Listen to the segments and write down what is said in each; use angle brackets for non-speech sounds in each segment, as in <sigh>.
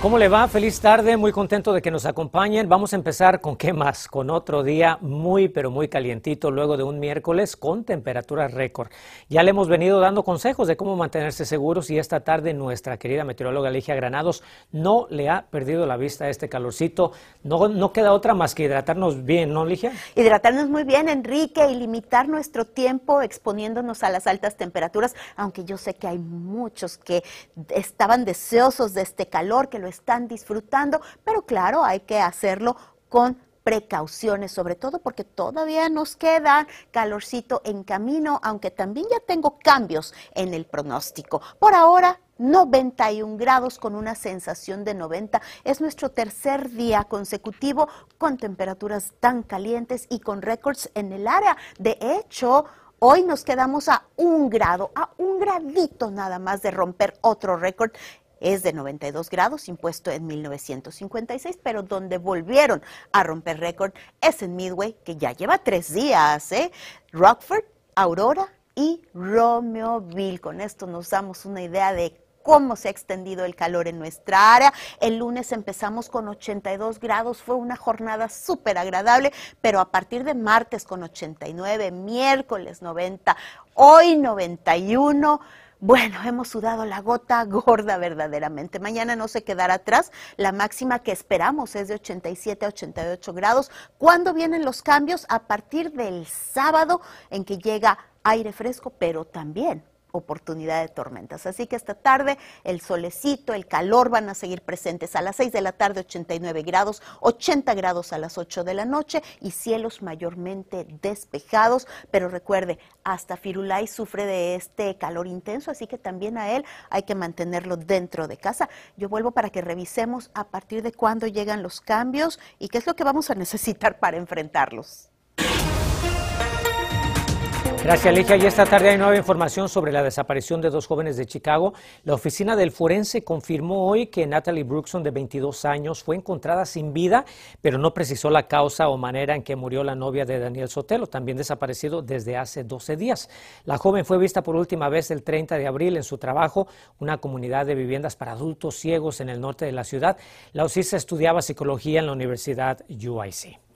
¿Cómo le va? Feliz tarde, muy contento de que nos acompañen. Vamos a empezar con qué más, con otro día muy pero muy calientito luego de un miércoles con temperaturas récord. Ya le hemos venido dando consejos de cómo mantenerse seguros y esta tarde nuestra querida meteoróloga Ligia Granados no le ha perdido la vista a este calorcito. No, no queda otra más que hidratarnos bien, ¿no, Ligia? Hidratarnos muy bien, Enrique, y limitar nuestro tiempo exponiéndonos a las altas temperaturas, aunque yo sé que hay muchos que estaban deseosos de este calor, que lo están disfrutando, pero claro, hay que hacerlo con precauciones, sobre todo porque todavía nos queda calorcito en camino, aunque también ya tengo cambios en el pronóstico. Por ahora, 91 grados con una sensación de 90. Es nuestro tercer día consecutivo con temperaturas tan calientes y con récords en el área. De hecho, Hoy nos quedamos a un grado, a un gradito nada más de romper otro récord es de 92 grados, impuesto en 1956, pero donde volvieron a romper récord es en Midway, que ya lleva tres días, ¿eh? Rockford, Aurora y Romeoville. Con esto nos damos una idea de cómo se ha extendido el calor en nuestra área. El lunes empezamos con 82 grados, fue una jornada súper agradable, pero a partir de martes con 89, miércoles 90, hoy 91 bueno, hemos sudado la gota gorda verdaderamente. Mañana no se quedará atrás. La máxima que esperamos es de 87 a 88 grados. ¿Cuándo vienen los cambios? A partir del sábado en que llega aire fresco, pero también oportunidad de tormentas. Así que esta tarde el solecito, el calor van a seguir presentes a las 6 de la tarde 89 grados, 80 grados a las 8 de la noche y cielos mayormente despejados. Pero recuerde, hasta Firulay sufre de este calor intenso, así que también a él hay que mantenerlo dentro de casa. Yo vuelvo para que revisemos a partir de cuándo llegan los cambios y qué es lo que vamos a <laughs> necesitar para enfrentarlos. Gracias, Ligia. Y esta tarde hay nueva información sobre la desaparición de dos jóvenes de Chicago. La oficina del forense confirmó hoy que Natalie Brookson, de 22 años, fue encontrada sin vida, pero no precisó la causa o manera en que murió la novia de Daniel Sotelo, también desaparecido desde hace 12 días. La joven fue vista por última vez el 30 de abril en su trabajo, una comunidad de viviendas para adultos ciegos en el norte de la ciudad. La ocisa estudiaba psicología en la Universidad UIC.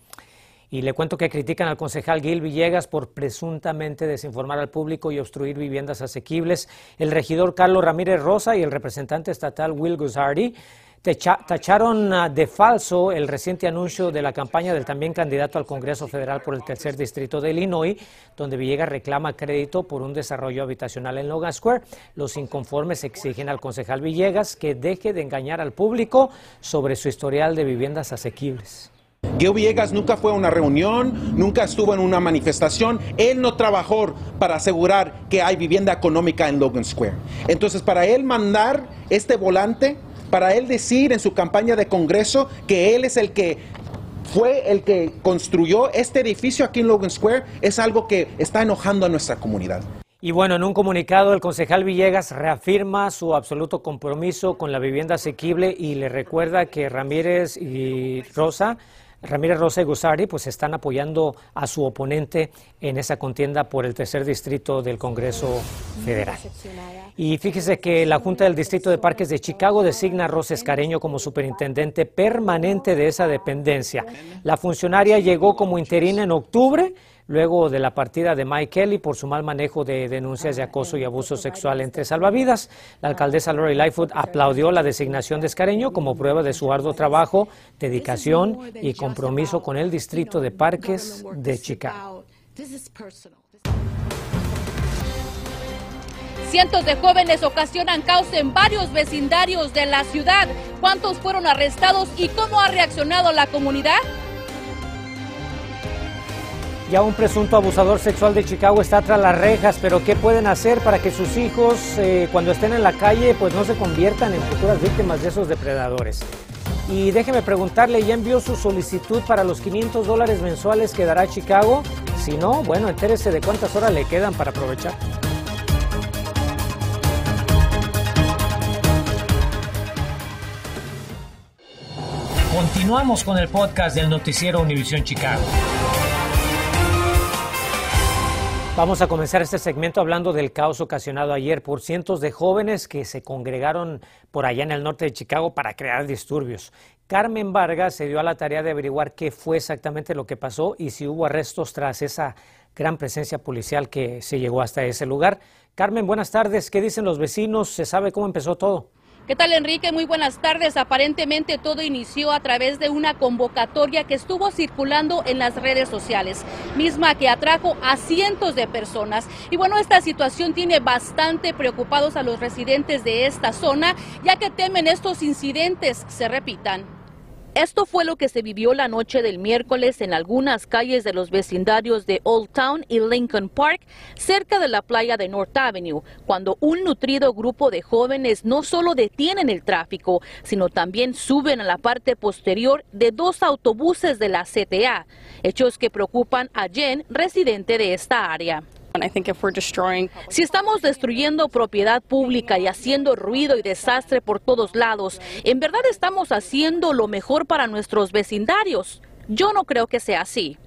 Y le cuento que critican al concejal Gil Villegas por presuntamente desinformar al público y obstruir viviendas asequibles. El regidor Carlos Ramírez Rosa y el representante estatal Will Guzardi tacharon ah, de falso el reciente anuncio de la campaña del también candidato al Congreso Federal por el tercer distrito de Illinois, donde Villegas reclama crédito por un desarrollo habitacional en Logan Square. Los inconformes exigen al concejal Villegas que deje de engañar al público sobre su historial de viviendas asequibles. Gil Villegas nunca fue a una reunión, nunca estuvo en una manifestación. Él no trabajó para asegurar que hay vivienda económica en Logan Square. Entonces, para él mandar este volante, para él decir en su campaña de Congreso que él es el que fue el que construyó este edificio aquí en Logan Square, es algo que está enojando a nuestra comunidad. Y bueno, en un comunicado el concejal Villegas reafirma su absoluto compromiso con la vivienda asequible y le recuerda que Ramírez y Rosa Ramírez Rosa y Gusari pues están apoyando a su oponente en esa contienda por el tercer distrito del Congreso Federal. Y fíjese que la Junta del Distrito de Parques de Chicago designa a Rosa Escareño como superintendente permanente de esa dependencia. La funcionaria llegó como interina en octubre luego de la partida de Mike Kelly por su mal manejo de denuncias de acoso y abuso sexual entre salvavidas. La alcaldesa Lori Lightfoot aplaudió la designación de Escareño como prueba de su arduo trabajo, dedicación y compromiso con el Distrito de Parques de Chicago. Cientos de jóvenes ocasionan caos en varios vecindarios de la ciudad. ¿Cuántos fueron arrestados y cómo ha reaccionado la comunidad? Ya un presunto abusador sexual de Chicago está tras las rejas, pero ¿qué pueden hacer para que sus hijos, eh, cuando estén en la calle, pues no se conviertan en futuras víctimas de esos depredadores? Y déjeme preguntarle, ¿ya envió su solicitud para los 500 dólares mensuales que dará Chicago? Si no, bueno, entérese de cuántas horas le quedan para aprovechar. Continuamos con el podcast del noticiero Univisión Chicago. Vamos a comenzar este segmento hablando del caos ocasionado ayer por cientos de jóvenes que se congregaron por allá en el norte de Chicago para crear disturbios. Carmen Vargas se dio a la tarea de averiguar qué fue exactamente lo que pasó y si hubo arrestos tras esa gran presencia policial que se llegó hasta ese lugar. Carmen, buenas tardes. ¿Qué dicen los vecinos? ¿Se sabe cómo empezó todo? ¿Qué tal, Enrique? Muy buenas tardes. Aparentemente todo inició a través de una convocatoria que estuvo circulando en las redes sociales, misma que atrajo a cientos de personas. Y bueno, esta situación tiene bastante preocupados a los residentes de esta zona, ya que temen estos incidentes se repitan. Esto fue lo que se vivió la noche del miércoles en algunas calles de los vecindarios de Old Town y Lincoln Park, cerca de la playa de North Avenue, cuando un nutrido grupo de jóvenes no solo detienen el tráfico, sino también suben a la parte posterior de dos autobuses de la CTA, hechos que preocupan a Jen, residente de esta área. Si estamos destruyendo propiedad pública y haciendo ruido y desastre por todos lados, ¿en verdad estamos haciendo lo mejor para nuestros vecindarios? Yo no creo que sea así.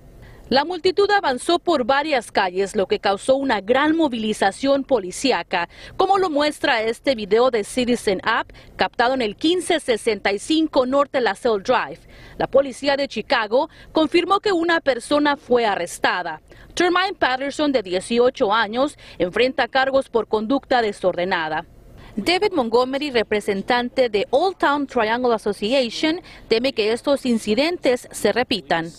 La multitud avanzó por varias calles, lo que causó una gran movilización policíaca, como lo muestra este video de Citizen App captado en el 1565 Norte LaSalle Drive. La policía de Chicago confirmó que una persona fue arrestada. Termine Patterson, de 18 años, enfrenta cargos por conducta desordenada. David Montgomery, representante de Old Town Triangle Association, teme que estos incidentes se repitan.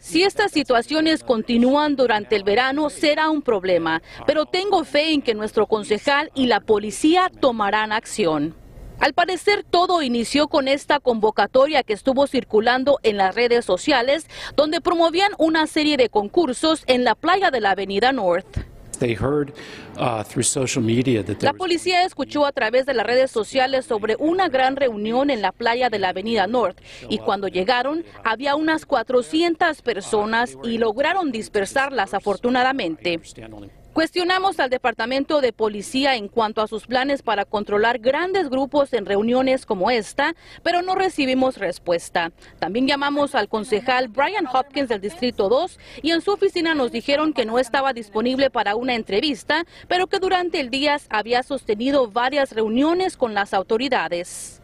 Si estas situaciones continúan durante el verano, será un problema, pero tengo fe en que nuestro concejal y la policía tomarán acción. Al parecer todo inició con esta convocatoria que estuvo circulando en las redes sociales, donde promovían una serie de concursos en la playa de la Avenida North. Uh, la policía escuchó a través de las redes sociales sobre una gran reunión en la playa de la Avenida North y cuando llegaron había unas 400 personas y lograron dispersarlas afortunadamente. Cuestionamos al Departamento de Policía en cuanto a sus planes para controlar grandes grupos en reuniones como esta, pero no recibimos respuesta. También llamamos al concejal Brian Hopkins del Distrito 2 y en su oficina nos dijeron que no estaba disponible para una entrevista, pero que durante el día había sostenido varias reuniones con las autoridades.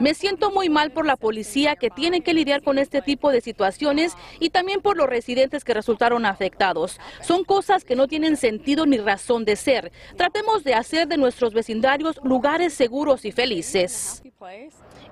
Me siento muy mal por la policía que tiene que lidiar con este tipo de situaciones y también por los residentes que resultaron afectados. Son cosas que no tienen sentido ni razón de ser. Tratemos de hacer de nuestros vecindarios lugares seguros y felices.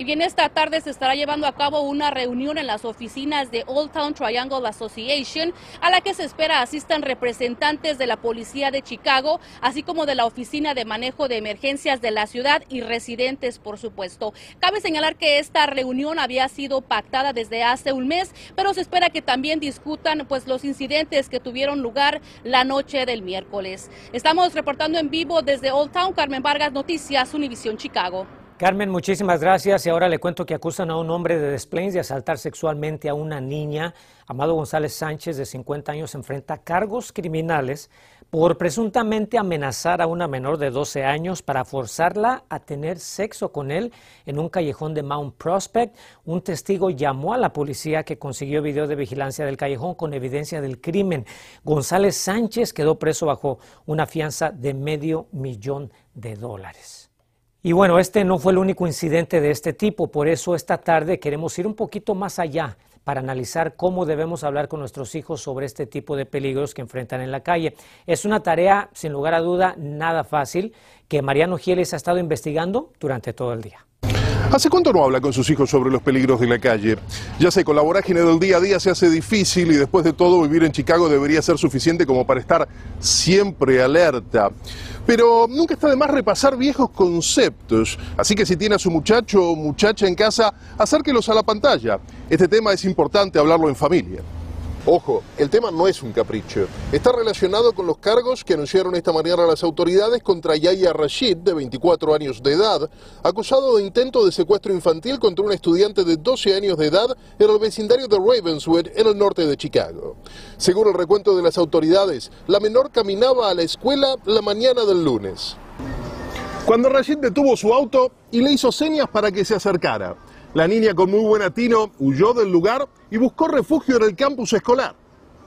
Y bien, esta tarde se estará llevando a cabo una reunión en las oficinas de Old Town Triangle Association, a la que se espera asistan representantes de la Policía de Chicago, así como de la Oficina de Manejo de Emergencias de la ciudad y residentes, por supuesto. Cabe señalar que esta reunión había sido pactada desde hace un mes, pero se espera que también discutan pues los incidentes que tuvieron lugar la noche del miércoles. Estamos reportando en vivo desde Old Town, Carmen Vargas, Noticias, Univisión Chicago. Carmen, muchísimas gracias. Y ahora le cuento que acusan a un hombre de Des de asaltar sexualmente a una niña. Amado González Sánchez, de 50 años, enfrenta cargos criminales por presuntamente amenazar a una menor de 12 años para forzarla a tener sexo con él en un callejón de Mount Prospect. Un testigo llamó a la policía que consiguió video de vigilancia del callejón con evidencia del crimen. González Sánchez quedó preso bajo una fianza de medio millón de dólares. Y bueno, este no fue el único incidente de este tipo, por eso esta tarde queremos ir un poquito más allá para analizar cómo debemos hablar con nuestros hijos sobre este tipo de peligros que enfrentan en la calle. Es una tarea, sin lugar a duda, nada fácil que Mariano Gieles ha estado investigando durante todo el día. ¿Hace cuánto no habla con sus hijos sobre los peligros de la calle? Ya sé, con la vorágine del día a día se hace difícil y después de todo vivir en Chicago debería ser suficiente como para estar siempre alerta. Pero nunca está de más repasar viejos conceptos. Así que si tiene a su muchacho o muchacha en casa, acérquelos a la pantalla. Este tema es importante hablarlo en familia. Ojo, el tema no es un capricho. Está relacionado con los cargos que anunciaron esta mañana las autoridades contra Yaya Rashid, de 24 años de edad, acusado de intento de secuestro infantil contra un estudiante de 12 años de edad en el vecindario de Ravenswood, en el norte de Chicago. Según el recuento de las autoridades, la menor caminaba a la escuela la mañana del lunes. Cuando Rashid detuvo su auto y le hizo señas para que se acercara, la niña con muy buen atino huyó del lugar y buscó refugio en el campus escolar.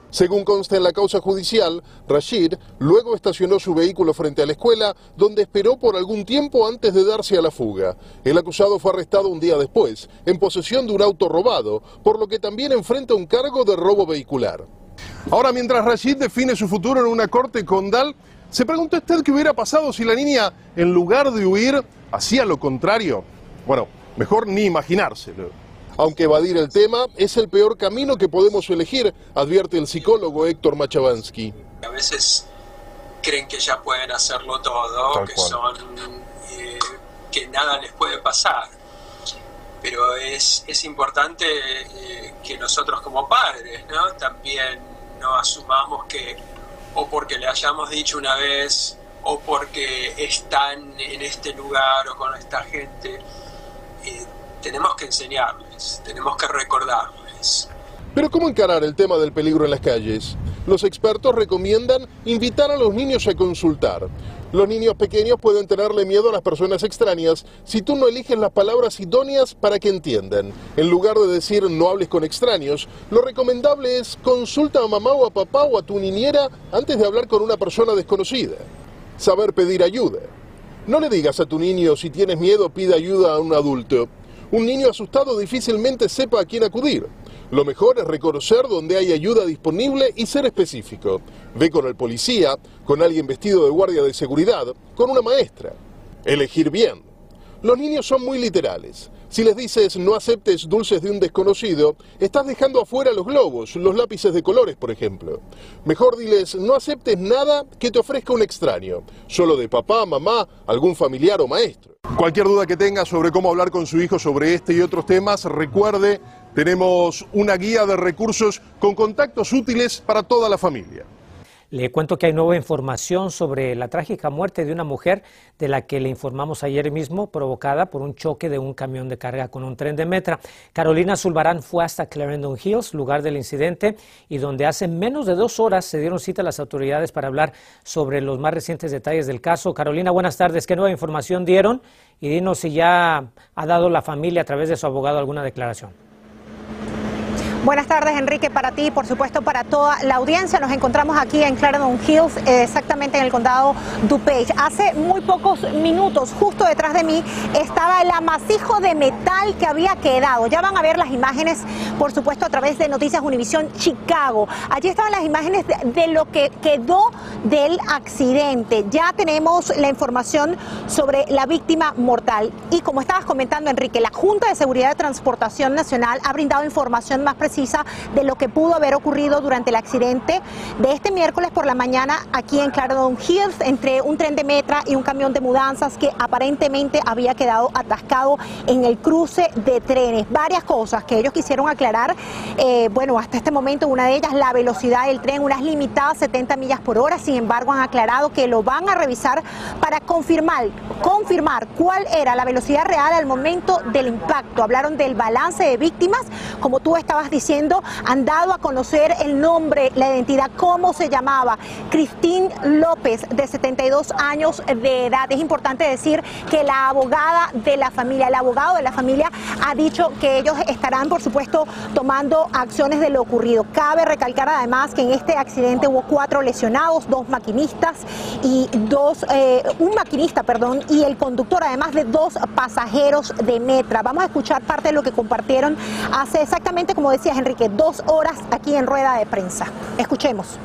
Según consta en la causa judicial, Rashid luego estacionó su vehículo frente a la escuela, donde esperó por algún tiempo antes de darse a la fuga. El acusado fue arrestado un día después, en posesión de un auto robado, por lo que también enfrenta un cargo de robo vehicular. Ahora, mientras Rashid define su futuro en una corte condal, ¿se preguntó usted qué hubiera pasado si la niña, en lugar de huir, hacía lo contrario? Bueno, mejor ni imaginárselo. Aunque evadir el tema es el peor camino que podemos elegir, advierte el psicólogo Héctor Machavansky. A veces creen que ya pueden hacerlo todo, Tal que cual. son eh, que nada les puede pasar. Pero es, es importante eh, que nosotros como padres ¿no? también no asumamos que o porque le hayamos dicho una vez o porque están en este lugar o con esta gente, eh, tenemos que enseñarles, tenemos que recordarles. Pero ¿cómo encarar el tema del peligro en las calles? Los expertos recomiendan invitar a los niños a consultar. Los niños pequeños pueden tenerle miedo a las personas extrañas si tú no eliges las palabras idóneas para que entiendan. En lugar de decir no hables con extraños, lo recomendable es consulta a mamá o a papá o a tu niñera antes de hablar con una persona desconocida. Saber pedir ayuda. No le digas a tu niño si tienes miedo pide ayuda a un adulto. Un niño asustado difícilmente sepa a quién acudir. Lo mejor es reconocer dónde hay ayuda disponible y ser específico. Ve con el policía, con alguien vestido de guardia de seguridad, con una maestra. Elegir bien. Los niños son muy literales. Si les dices no aceptes dulces de un desconocido, estás dejando afuera los globos, los lápices de colores, por ejemplo. Mejor diles no aceptes nada que te ofrezca un extraño, solo de papá, mamá, algún familiar o maestro. Cualquier duda que tenga sobre cómo hablar con su hijo sobre este y otros temas, recuerde, tenemos una guía de recursos con contactos útiles para toda la familia. Le cuento que hay nueva información sobre la trágica muerte de una mujer de la que le informamos ayer mismo, provocada por un choque de un camión de carga con un tren de metra. Carolina Zulbarán fue hasta Clarendon Hills, lugar del incidente, y donde hace menos de dos horas se dieron cita a las autoridades para hablar sobre los más recientes detalles del caso. Carolina, buenas tardes. ¿Qué nueva información dieron? Y dinos si ya ha dado la familia a través de su abogado alguna declaración. Buenas tardes, Enrique, para ti y por supuesto para toda la audiencia. Nos encontramos aquí en Clarendon Hills, eh, exactamente en el condado DuPage. Hace muy pocos minutos, justo detrás de mí, estaba el amasijo de metal que había quedado. Ya van a ver las imágenes, por supuesto, a través de Noticias Univisión Chicago. Allí estaban las imágenes de, lo que quedó del accidente. Ya tenemos la información sobre la víctima mortal. Y como estabas comentando, Enrique, la Junta de Seguridad de Transportación Nacional ha brindado información más precisa de lo que pudo haber ocurrido durante el accidente de este miércoles por la mañana aquí en Clarendon Hills entre un tren de metra y un camión de mudanzas que aparentemente había quedado atascado en el cruce de trenes. Varias cosas que ellos quisieron aclarar. Eh, bueno, hasta este momento una de ellas la velocidad del tren, unas limitadas 70 millas por hora. Sin embargo, han aclarado que lo van a revisar para confirmar, confirmar cuál era la velocidad real al momento del impacto. Hablaron del balance de víctimas, como tú estabas diciendo diciendo, han dado a conocer el nombre, la identidad, cómo se llamaba. Cristín López, de 72 años de edad. Es importante decir que la abogada de la familia, el abogado de la familia ha dicho que ellos estarán, por supuesto, tomando acciones de lo ocurrido. Cabe recalcar además que en este accidente hubo cuatro lesionados, dos maquinistas y dos, eh, un maquinista, perdón, y el conductor, además de dos pasajeros de Metra. Vamos a escuchar parte de lo que compartieron hace exactamente, como Enrique, dos horas aquí en rueda de prensa. Escuchemos.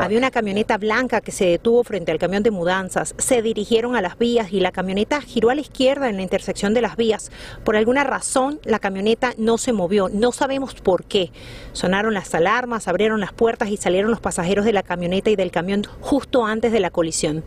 Había una camioneta blanca que se detuvo frente al camión de mudanzas. Se dirigieron a las vías y la camioneta giró a la izquierda en la intersección de las vías. Por alguna razón, la camioneta no se movió. No sabemos por qué. Sonaron las alarmas, abrieron las puertas y salieron los pasajeros de la camioneta y del camión justo antes de la colisión.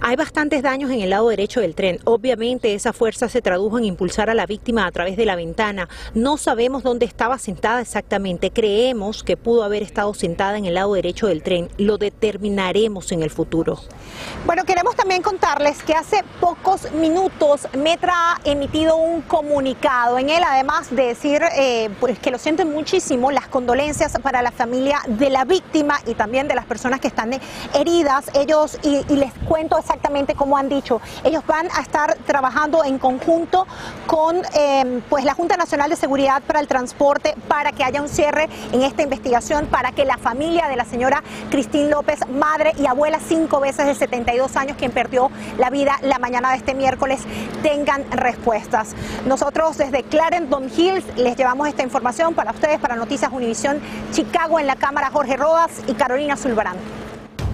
Hay bastantes daños en el lado derecho del tren. Obviamente esa fuerza se tradujo en impulsar a la víctima a través de la ventana. No sabemos dónde estaba sentada exactamente. Creemos que pudo haber estado sentada en el lado derecho del tren. Lo determinaremos en el futuro. Bueno, queremos también contarles que hace pocos minutos Metra ha emitido un comunicado. En él, además de decir eh, pues que lo sienten muchísimo, las condolencias para la familia de la víctima y también de las personas que están heridas. Ellos, y, les cuento exactamente cómo han dicho, ellos van a estar trabajando en conjunto con eh, pues la Junta Nacional de Seguridad para el Transporte para que haya un cierre en esta investigación, para que la familia de la señora Cristín López, madre y abuela cinco veces de 72 años, quien perdió la vida la mañana de este miércoles, tengan respuestas. Nosotros desde Clarendon Hills les llevamos esta información para ustedes, para Noticias Univisión Chicago en la Cámara Jorge Rodas y Carolina Zulbarán.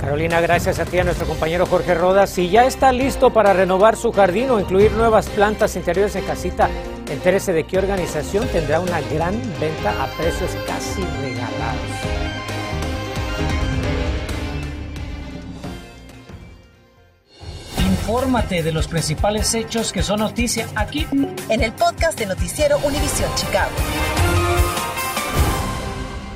Carolina, gracias a ti, a nuestro compañero Jorge Rodas. Si ya está listo para renovar su jardín o incluir nuevas plantas interiores en casita, entérese de qué organización tendrá una gran venta a precios casi regalados. Infórmate de los principales hechos que son noticia aquí en el podcast de Noticiero Univisión Chicago.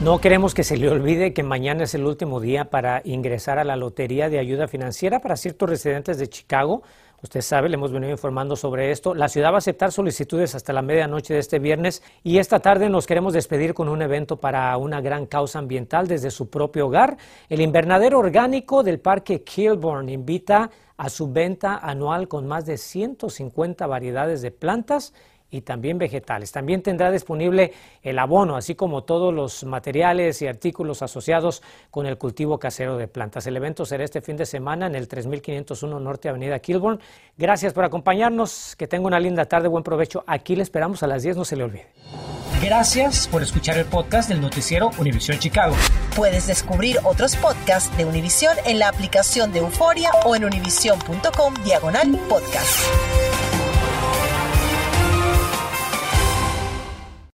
No queremos que se le olvide que mañana es el último día para ingresar a la Lotería de Ayuda Financiera para ciertos residentes de Chicago. Usted sabe, le hemos venido informando sobre esto. La ciudad va a aceptar solicitudes hasta la medianoche de este viernes y esta tarde nos queremos despedir con un evento para una gran causa ambiental desde su propio hogar. El invernadero orgánico del Parque Kilburn invita a su venta anual con más de 150 variedades de plantas y también vegetales. También tendrá disponible el abono, así como todos los materiales y artículos asociados con el cultivo casero de plantas. El evento será este fin de semana en el 3501 Norte Avenida Kilburn. Gracias por acompañarnos, que tenga una linda tarde, buen provecho. Aquí le esperamos a las 10, no se le olvide. Gracias por escuchar el podcast del noticiero Univisión Chicago. Puedes descubrir otros podcasts de Univisión en la aplicación de Euforia o en univision.com diagonal podcast.